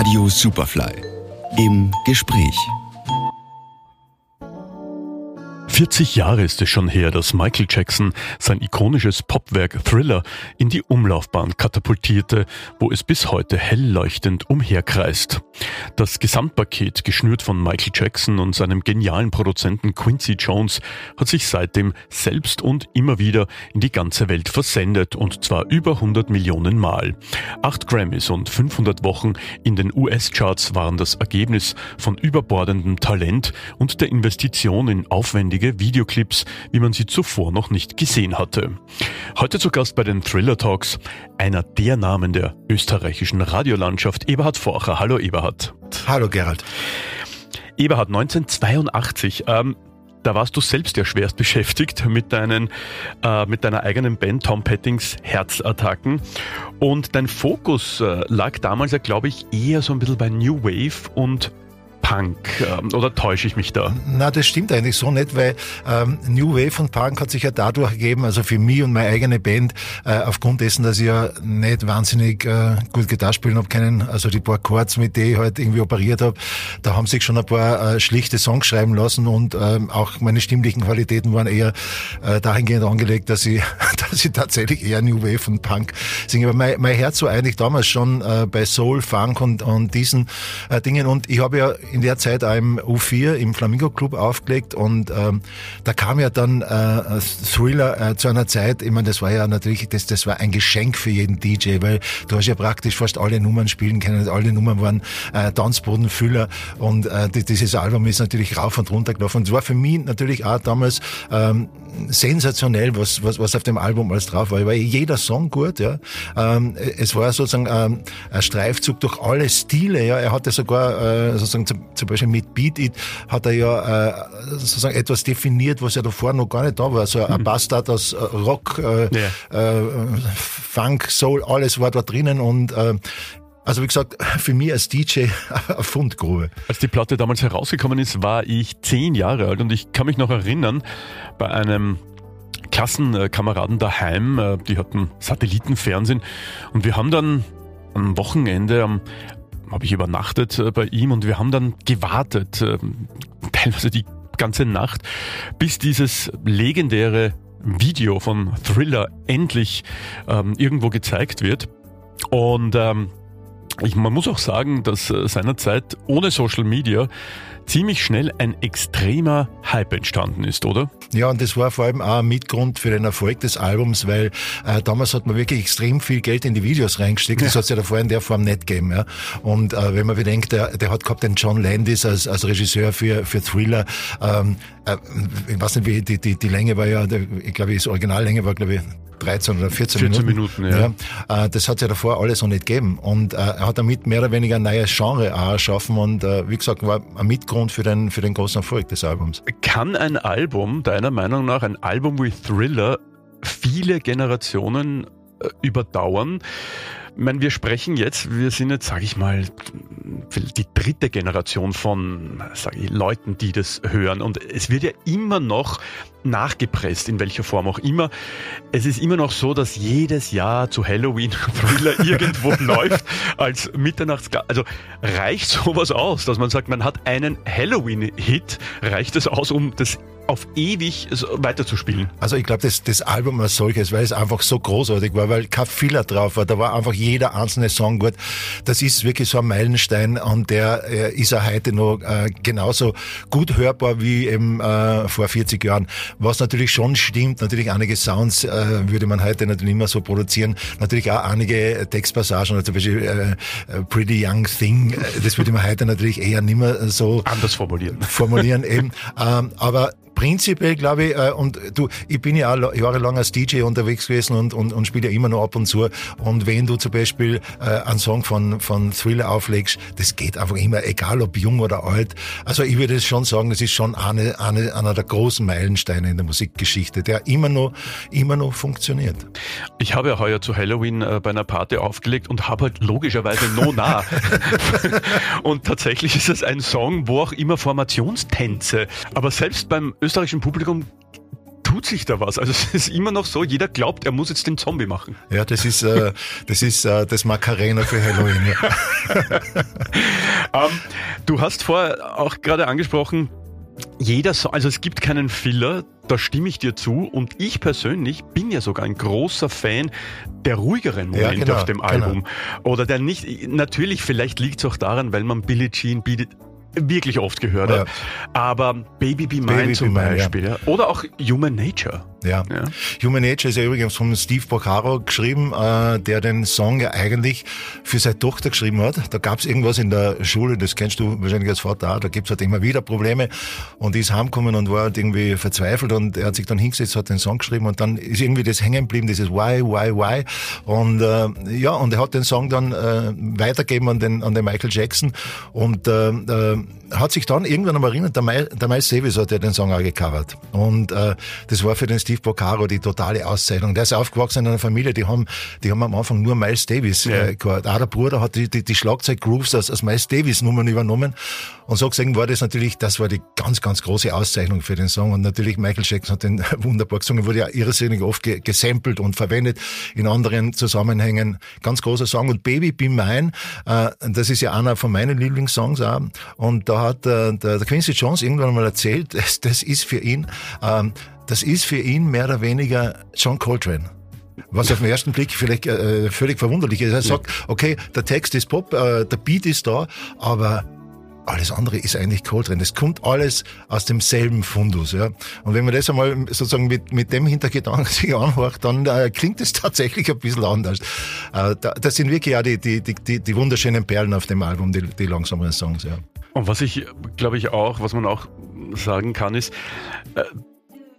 Radio Superfly im Gespräch. 40 Jahre ist es schon her, dass Michael Jackson sein ikonisches Popwerk Thriller in die Umlaufbahn katapultierte, wo es bis heute hell leuchtend umherkreist. Das Gesamtpaket, geschnürt von Michael Jackson und seinem genialen Produzenten Quincy Jones, hat sich seitdem selbst und immer wieder in die ganze Welt versendet und zwar über 100 Millionen Mal. Acht Grammys und 500 Wochen in den US-Charts waren das Ergebnis von überbordendem Talent und der Investition in aufwendige Videoclips, wie man sie zuvor noch nicht gesehen hatte. Heute zu Gast bei den Thriller Talks einer der Namen der österreichischen Radiolandschaft, Eberhard Forcher. Hallo Eberhard. Hallo Gerald. Eberhard, 1982, ähm, da warst du selbst ja schwerst beschäftigt mit, deinen, äh, mit deiner eigenen Band Tom Pettings Herzattacken. Und dein Fokus äh, lag damals ja, glaube ich, eher so ein bisschen bei New Wave und Punk. Ähm, oder täusche ich mich da? Na, das stimmt eigentlich so nicht, weil ähm, New Wave und Punk hat sich ja dadurch ergeben, also für mich und meine eigene Band, äh, aufgrund dessen, dass ich ja nicht wahnsinnig äh, gut Gitarre spielen habe können, also die paar Chords, mit denen ich halt irgendwie operiert habe, da haben sich schon ein paar äh, schlichte Songs schreiben lassen und ähm, auch meine stimmlichen Qualitäten waren eher äh, dahingehend angelegt, dass ich, dass ich tatsächlich eher New Wave und Punk singe. Aber mein, mein Herz war eigentlich damals schon äh, bei Soul, Funk und, und diesen äh, Dingen und ich habe ja in der Zeit auch im U4 im Flamingo Club aufgelegt und ähm, da kam ja dann äh, Thriller äh, zu einer Zeit, ich meine, das war ja natürlich, das, das war ein Geschenk für jeden DJ, weil du hast ja praktisch fast alle Nummern spielen können, alle Nummern waren äh, Tanzbodenfüller und äh, dieses Album ist natürlich rauf und runter gelaufen und es war für mich natürlich auch damals ähm, sensationell, was, was, was auf dem Album alles drauf war. War jeder Song gut, ja. Ähm, es war sozusagen ähm, ein Streifzug durch alle Stile, ja. Er hatte sogar äh, sozusagen zum, Beispiel mit Beat It hat er ja äh, sozusagen etwas definiert, was ja davor noch gar nicht da war. So ein mhm. Bastard aus äh, Rock, äh, ja. äh, Funk, Soul, alles war da drinnen und äh, also wie gesagt, für mich als DJ eine Fundgrube. Als die Platte damals herausgekommen ist, war ich zehn Jahre alt und ich kann mich noch erinnern, bei einem Klassenkameraden daheim, äh, die hatten Satellitenfernsehen und wir haben dann am Wochenende, am habe ich übernachtet äh, bei ihm und wir haben dann gewartet, äh, teilweise die ganze Nacht, bis dieses legendäre Video von Thriller endlich ähm, irgendwo gezeigt wird. Und ähm, ich, man muss auch sagen, dass äh, seinerzeit ohne Social Media ziemlich schnell ein extremer Hype entstanden ist, oder? Ja, und das war vor allem auch ein Mitgrund für den Erfolg des Albums, weil äh, damals hat man wirklich extrem viel Geld in die Videos reingesteckt. Ja. Das hat es ja davor in der Form nicht gegeben. Ja. Und äh, wenn man bedenkt, der, der hat gehabt den John Landis als, als Regisseur für, für Thriller. Ähm, äh, ich weiß nicht, wie die, die, die Länge war ja, ich glaube, die Originallänge war, glaube ich, 13 oder 14, 14 Minuten. Minuten ja. ja. Äh, das hat es ja davor alles noch nicht gegeben. Und äh, er hat damit mehr oder weniger ein neues Genre auch erschaffen und äh, wie gesagt, war ein Mitgrund für den, für den großen Erfolg des Albums. Kann ein Album, deiner Meinung nach, ein Album wie Thriller viele Generationen überdauern? Ich meine, wir sprechen jetzt, wir sind jetzt, sage ich mal, die dritte Generation von ich, Leuten, die das hören. Und es wird ja immer noch nachgepresst, in welcher Form auch immer. Es ist immer noch so, dass jedes Jahr zu Halloween Thriller irgendwo läuft als Mitternachts. Also reicht sowas aus, dass man sagt, man hat einen Halloween-Hit, reicht es aus, um das auf ewig weiterzuspielen. Also ich glaube, das, das Album als solches, weil es einfach so großartig war, weil kein Filler drauf war, da war einfach jeder einzelne Song gut. Das ist wirklich so ein Meilenstein und der äh, ist auch heute noch äh, genauso gut hörbar wie eben äh, vor 40 Jahren. Was natürlich schon stimmt, natürlich einige Sounds äh, würde man heute natürlich nicht mehr so produzieren. Natürlich auch einige Textpassagen, also zum Beispiel äh, äh Pretty Young Thing, das würde man heute natürlich eher nicht mehr so anders formulieren. Formulieren eben. Ähm, aber prinzipiell glaube ich, äh, und du, ich bin ja auch jahrelang als DJ unterwegs gewesen und, und, und spiele ja immer noch ab und zu. Und wenn du zum Beispiel äh, einen Song von, von Thriller auflegst, das geht einfach immer, egal ob jung oder alt. Also ich würde schon sagen, das ist schon eine, eine, einer der großen Meilensteine in der Musikgeschichte, der immer noch, immer noch funktioniert. Ich habe ja heuer zu Halloween äh, bei einer Party aufgelegt und habe halt logischerweise No nah. und tatsächlich ist es ein Song, wo auch immer Formationstänze, aber selbst beim österreichischen Publikum tut sich da was. Also es ist immer noch so, jeder glaubt, er muss jetzt den Zombie machen. Ja, das ist äh, das ist äh, das Macarena für Halloween. Ja. ähm, du hast vorher auch gerade angesprochen, jeder so, also es gibt keinen Filler, da stimme ich dir zu. Und ich persönlich bin ja sogar ein großer Fan der ruhigeren Momente ja, genau, auf dem. Album. Genau. Oder der nicht, natürlich, vielleicht liegt es auch daran, weil man Billie Jean bietet, wirklich oft gehört ja. Aber Baby Be Mine Baby zum Be Beispiel. ja. Oder auch Human Nature. Ja. ja. Human Nature ist ja übrigens von Steve Boccaro geschrieben, äh, der den Song ja eigentlich für seine Tochter geschrieben hat. Da gab es irgendwas in der Schule, das kennst du wahrscheinlich als Vater auch, da gibt's halt immer wieder Probleme. Und die ist heimgekommen und war halt irgendwie verzweifelt und er hat sich dann hingesetzt, hat den Song geschrieben und dann ist irgendwie das hängen geblieben, dieses Why, Why, Why. Und äh, ja, und er hat den Song dann äh, weitergegeben an den, an den Michael Jackson und äh, äh, hat sich dann irgendwann einmal erinnert, der, My, der Miles Davis hat ja den Song auch gecovert. Und äh, das war für den Steve Boccaro die totale Auszeichnung. Der ist aufgewachsen in einer Familie, die haben, die haben am Anfang nur Miles Davis ja. äh, gehört. Auch der Bruder hat die, die, die Schlagzeug-Grooves aus, aus Miles Davis-Nummern übernommen. Und so gesehen war das natürlich, das war die ganz, ganz große Auszeichnung für den Song. Und natürlich Michael Jackson hat den wunderbar gesungen, wurde ja irrsinnig oft ge gesampelt und verwendet in anderen Zusammenhängen. Ganz großer Song. Und Baby Be Mine, äh, das ist ja einer von meinen Lieblingssongs auch. Und da hat äh, der, der Quincy Jones irgendwann mal erzählt, das, das ist für ihn, ähm, das ist für ihn mehr oder weniger John Coltrane. Was auf den ersten Blick vielleicht äh, völlig verwunderlich ist. Er sagt, okay, der Text ist Pop, äh, der Beat ist da, aber alles andere ist eigentlich Coltrane. Das kommt alles aus demselben Fundus. Ja. Und wenn man das einmal sozusagen mit, mit dem Hintergedanken sich anhört, dann äh, klingt es tatsächlich ein bisschen anders. Äh, da, das sind wirklich auch die, die, die, die wunderschönen Perlen auf dem Album, die, die langsameren Songs. Ja. Und was ich, glaube ich, auch, was man auch sagen kann, ist, äh,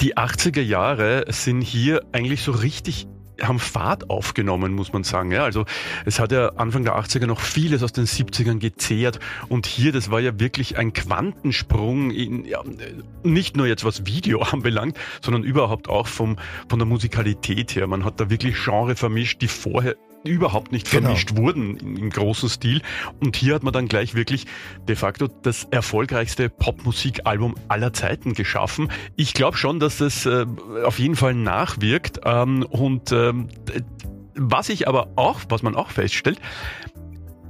die 80er Jahre sind hier eigentlich so richtig haben Fahrt aufgenommen, muss man sagen. Ja, also es hat ja Anfang der 80er noch vieles aus den 70ern gezehrt und hier, das war ja wirklich ein Quantensprung, in, ja, nicht nur jetzt was Video anbelangt, sondern überhaupt auch vom, von der Musikalität her. Man hat da wirklich Genre vermischt, die vorher überhaupt nicht genau. vermischt wurden im großen Stil. Und hier hat man dann gleich wirklich de facto das erfolgreichste Popmusikalbum aller Zeiten geschaffen. Ich glaube schon, dass das äh, auf jeden Fall nachwirkt. Ähm, und ähm, was ich aber auch, was man auch feststellt,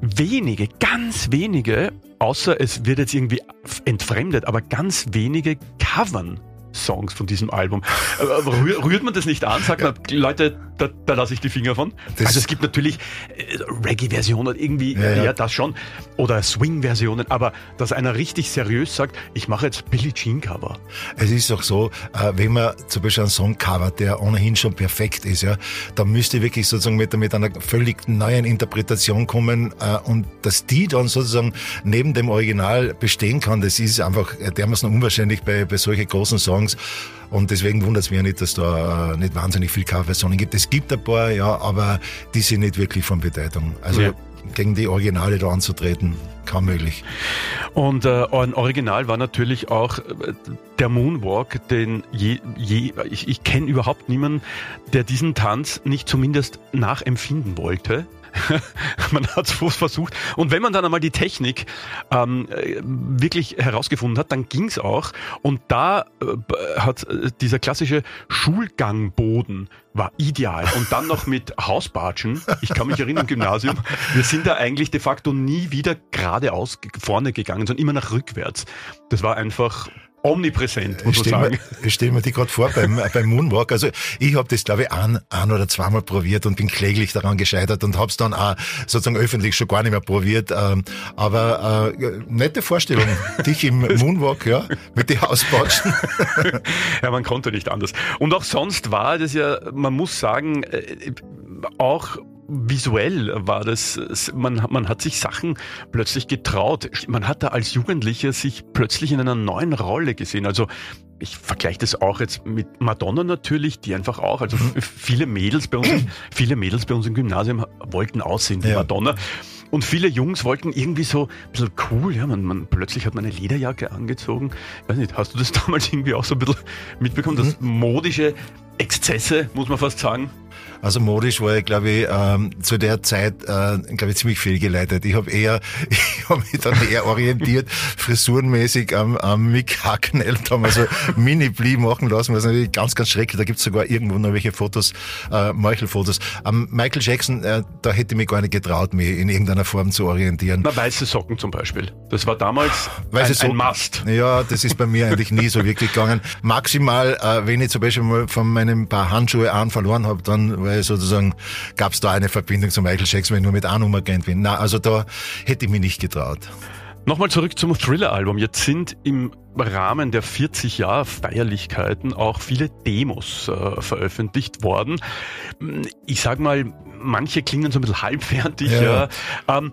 wenige, ganz wenige, außer es wird jetzt irgendwie entfremdet, aber ganz wenige covern Songs von diesem Album. Rührt man das nicht an? Sagt man, Leute, da, da lasse ich die Finger von. Das also es gibt natürlich äh, Reggae-Versionen, irgendwie, ja, ja. ja, das schon, oder Swing-Versionen, aber dass einer richtig seriös sagt, ich mache jetzt Billie Jean-Cover. Es ist doch so, äh, wenn man zum Beispiel einen Song covert, der ohnehin schon perfekt ist, ja, dann müsste wirklich sozusagen mit, mit einer völlig neuen Interpretation kommen äh, und dass die dann sozusagen neben dem Original bestehen kann, das ist einfach dermaßen unwahrscheinlich bei, bei solchen großen Songs. Und deswegen wundert es mich ja nicht, dass da nicht wahnsinnig viel Coverversionen gibt. Es gibt ein paar, ja, aber die sind nicht wirklich von Bedeutung. Also ja. gegen die Originale da anzutreten, kaum möglich. Und äh, ein Original war natürlich auch äh, der Moonwalk, den je, je, ich, ich kenne überhaupt niemanden, der diesen Tanz nicht zumindest nachempfinden wollte. man hat es versucht. Und wenn man dann einmal die Technik ähm, wirklich herausgefunden hat, dann ging es auch. Und da äh, hat äh, dieser klassische Schulgangboden war ideal. Und dann noch mit Hausbatschen. Ich kann mich erinnern im Gymnasium. Wir sind da eigentlich de facto nie wieder geradeaus vorne gegangen, sondern immer nach rückwärts. Das war einfach omnipräsent, muss man sagen. Mir, ich stelle mir die gerade vor beim, beim Moonwalk. Also ich habe das, glaube ich, ein, ein oder zweimal probiert und bin kläglich daran gescheitert und habe es dann auch sozusagen öffentlich schon gar nicht mehr probiert. Ähm, aber äh, nette Vorstellung, dich im Moonwalk, ja, mit den Hausbatschen. ja, man konnte nicht anders. Und auch sonst war das ja, man muss sagen, äh, auch visuell war das, man, man hat sich Sachen plötzlich getraut. Man hat da als Jugendlicher sich plötzlich in einer neuen Rolle gesehen. Also ich vergleiche das auch jetzt mit Madonna natürlich, die einfach auch, also mhm. viele Mädels bei uns, viele Mädels bei uns im Gymnasium wollten aussehen wie ja. Madonna. Und viele Jungs wollten irgendwie so ein bisschen cool, ja, man, man plötzlich hat man eine Lederjacke angezogen. Ich weiß nicht, hast du das damals irgendwie auch so ein bisschen mitbekommen, mhm. dass modische Exzesse, muss man fast sagen? Also modisch war ich, glaube ich, ähm, zu der Zeit, äh, glaube ich, ziemlich fehlgeleitet. Ich habe eher, habe mich dann eher orientiert, frisurenmäßig am, am Mick Hacknell, da haben wir so Mini-Blee machen lassen, was natürlich ganz, ganz schrecklich, da gibt's sogar irgendwo noch welche Fotos, äh, Michael-Fotos. Am Michael Jackson, äh, da hätte ich mich gar nicht getraut, mich in irgendeiner Form zu orientieren. Na, weiße Socken zum Beispiel. Das war damals weiße ein, Socken, ein Must. Ja, das ist bei mir eigentlich nie so wirklich gegangen. Maximal, äh, wenn ich zum Beispiel mal von meinem paar Handschuhe an verloren habe, dann, weil sozusagen gab's da eine Verbindung zu Michael Jackson, wenn ich nur mit einer Nummer kennt bin. Na, also da hätte ich mich nicht getraut. Nochmal zurück zum Thriller-Album. Jetzt sind im Rahmen der 40 Jahr Feierlichkeiten auch viele Demos äh, veröffentlicht worden. Ich sag mal, manche klingen so ein bisschen halbfertig. Ja. ja. Ähm,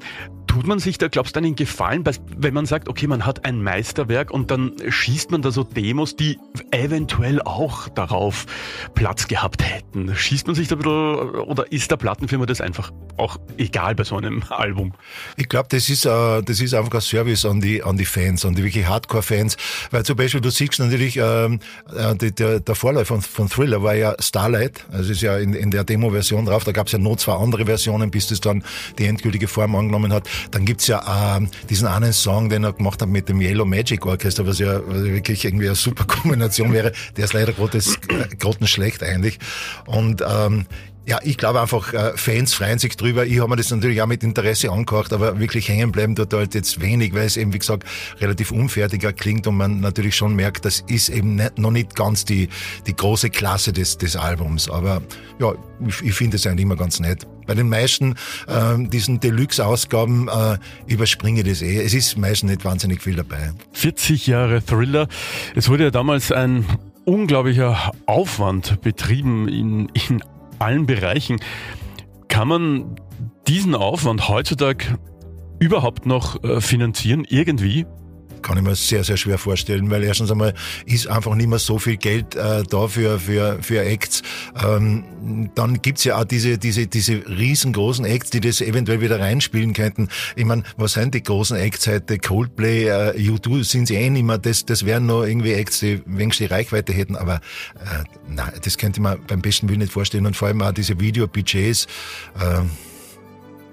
tut man sich da, glaubst du, einen Gefallen, wenn man sagt, okay, man hat ein Meisterwerk und dann schießt man da so Demos, die eventuell auch darauf Platz gehabt hätten? Schießt man sich da ein bisschen, oder ist der Plattenfirma das einfach auch egal bei so einem Album? Ich glaube, das ist, äh, das ist einfach ein Service an die, an die Fans, an die wirklich Hardcore-Fans, weil zum Beispiel du siehst natürlich, ähm, äh, die, der, der Vorläufer von, von Thriller war ja Starlight, also ist ja in, in der Demo-Version drauf, da gab es ja noch zwei andere Versionen, bis das dann die endgültige Form angenommen hat. Dann gibt's ja äh, diesen einen Song, den er gemacht hat mit dem Yellow Magic Orchestra, was ja wirklich irgendwie eine super Kombination wäre. Der ist leider Gottes äh, grottenschlecht eigentlich. Und ähm, ja, ich glaube einfach, äh, Fans freuen sich drüber. Ich habe mir das natürlich auch mit Interesse angehört, aber wirklich hängen bleiben dort halt jetzt wenig, weil es eben, wie gesagt, relativ unfertiger klingt und man natürlich schon merkt, das ist eben nicht, noch nicht ganz die, die große Klasse des, des Albums. Aber ja, ich, ich finde es eigentlich immer ganz nett. Bei den meisten äh, diesen Deluxe-Ausgaben äh, überspringe ich das eh. Es ist meistens nicht wahnsinnig viel dabei. 40 Jahre Thriller. Es wurde ja damals ein unglaublicher Aufwand betrieben in, in allen Bereichen. Kann man diesen Aufwand heutzutage überhaupt noch äh, finanzieren, irgendwie? Kann ich mir sehr, sehr schwer vorstellen, weil erstens einmal ist einfach nicht mehr so viel Geld äh, da für, für, für Acts. Ähm, dann gibt's ja auch diese, diese, diese riesengroßen Acts, die das eventuell wieder reinspielen könnten. Ich meine, was sind die großen Acts heute? Coldplay, äh, U2 sind sie eh nicht mehr. Das, das wären noch irgendwie Acts, die wenigstens die Reichweite hätten, aber äh, nein, das könnte man beim besten Willen nicht vorstellen. Und vor allem auch diese Video-Budgets, äh,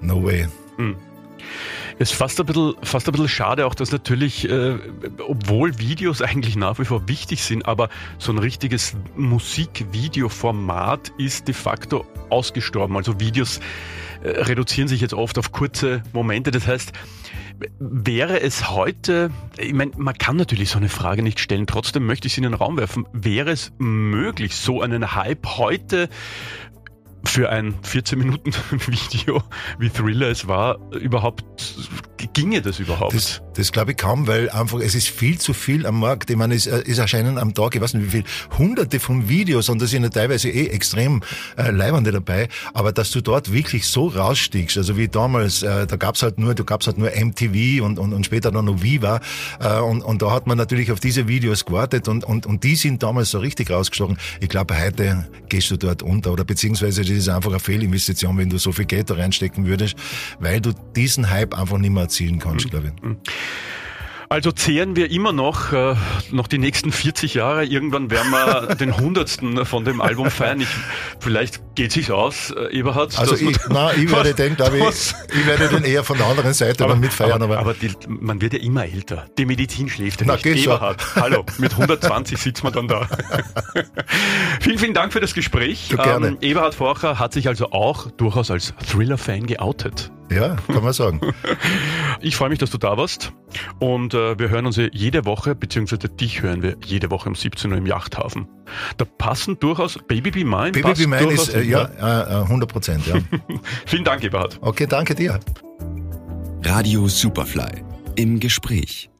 no way. Hm. Es ist fast ein bisschen, fast ein bisschen schade auch, dass natürlich, äh, obwohl Videos eigentlich nach wie vor wichtig sind, aber so ein richtiges Musikvideo-Format ist de facto ausgestorben. Also Videos äh, reduzieren sich jetzt oft auf kurze Momente. Das heißt, Wäre es heute, ich meine, man kann natürlich so eine Frage nicht stellen, trotzdem möchte ich sie in den Raum werfen, wäre es möglich, so einen Hype heute für ein 14 Minuten Video wie Thriller es war, überhaupt ginge das überhaupt? Das, das glaube ich kaum, weil einfach es ist viel zu viel am Markt. Ich meine, es, äh, es erscheinen am Tag, ich weiß nicht wie viel, hunderte von Videos und da sind ja teilweise eh extrem äh, leibende dabei. Aber dass du dort wirklich so rausstiegst, also wie damals, äh, da gab's halt nur, du gab's halt nur MTV und, und, und später dann noch Viva äh, und, und da hat man natürlich auf diese Videos gewartet und, und, und die sind damals so richtig rausgestochen. Ich glaube, heute gehst du dort unter oder beziehungsweise das ist einfach eine Fehlinvestition, wenn du so viel Geld da reinstecken würdest, weil du diesen Hype einfach nicht mehr erzielen kannst, glaube ich. Mhm. Also zehren wir immer noch, äh, noch die nächsten 40 Jahre. Irgendwann werden wir den hundertsten von dem Album feiern. Ich, vielleicht geht sich aus, äh, Eberhard. Also ich, na, ich werde den, glaube ich, ich werde den eher von der anderen Seite aber, mitfeiern. Aber, aber, aber die, man wird ja immer älter. Die Medizin schläft ja nicht. Na, Eberhard, so. hallo, mit 120 sitzt man dann da. vielen, vielen Dank für das Gespräch. Du, gerne. Ähm, Eberhard Forcher hat sich also auch durchaus als Thriller-Fan geoutet. Ja, kann man sagen. ich freue mich, dass du da warst. Und äh, wir hören uns jede Woche, beziehungsweise dich hören wir jede Woche um 17 Uhr im Yachthafen. Da passen durchaus Baby Be Mine. Baby Be Mine ist, äh, ja, äh, 100 Prozent, ja. Vielen Dank, Eberhard. Okay, danke dir. Radio Superfly im Gespräch.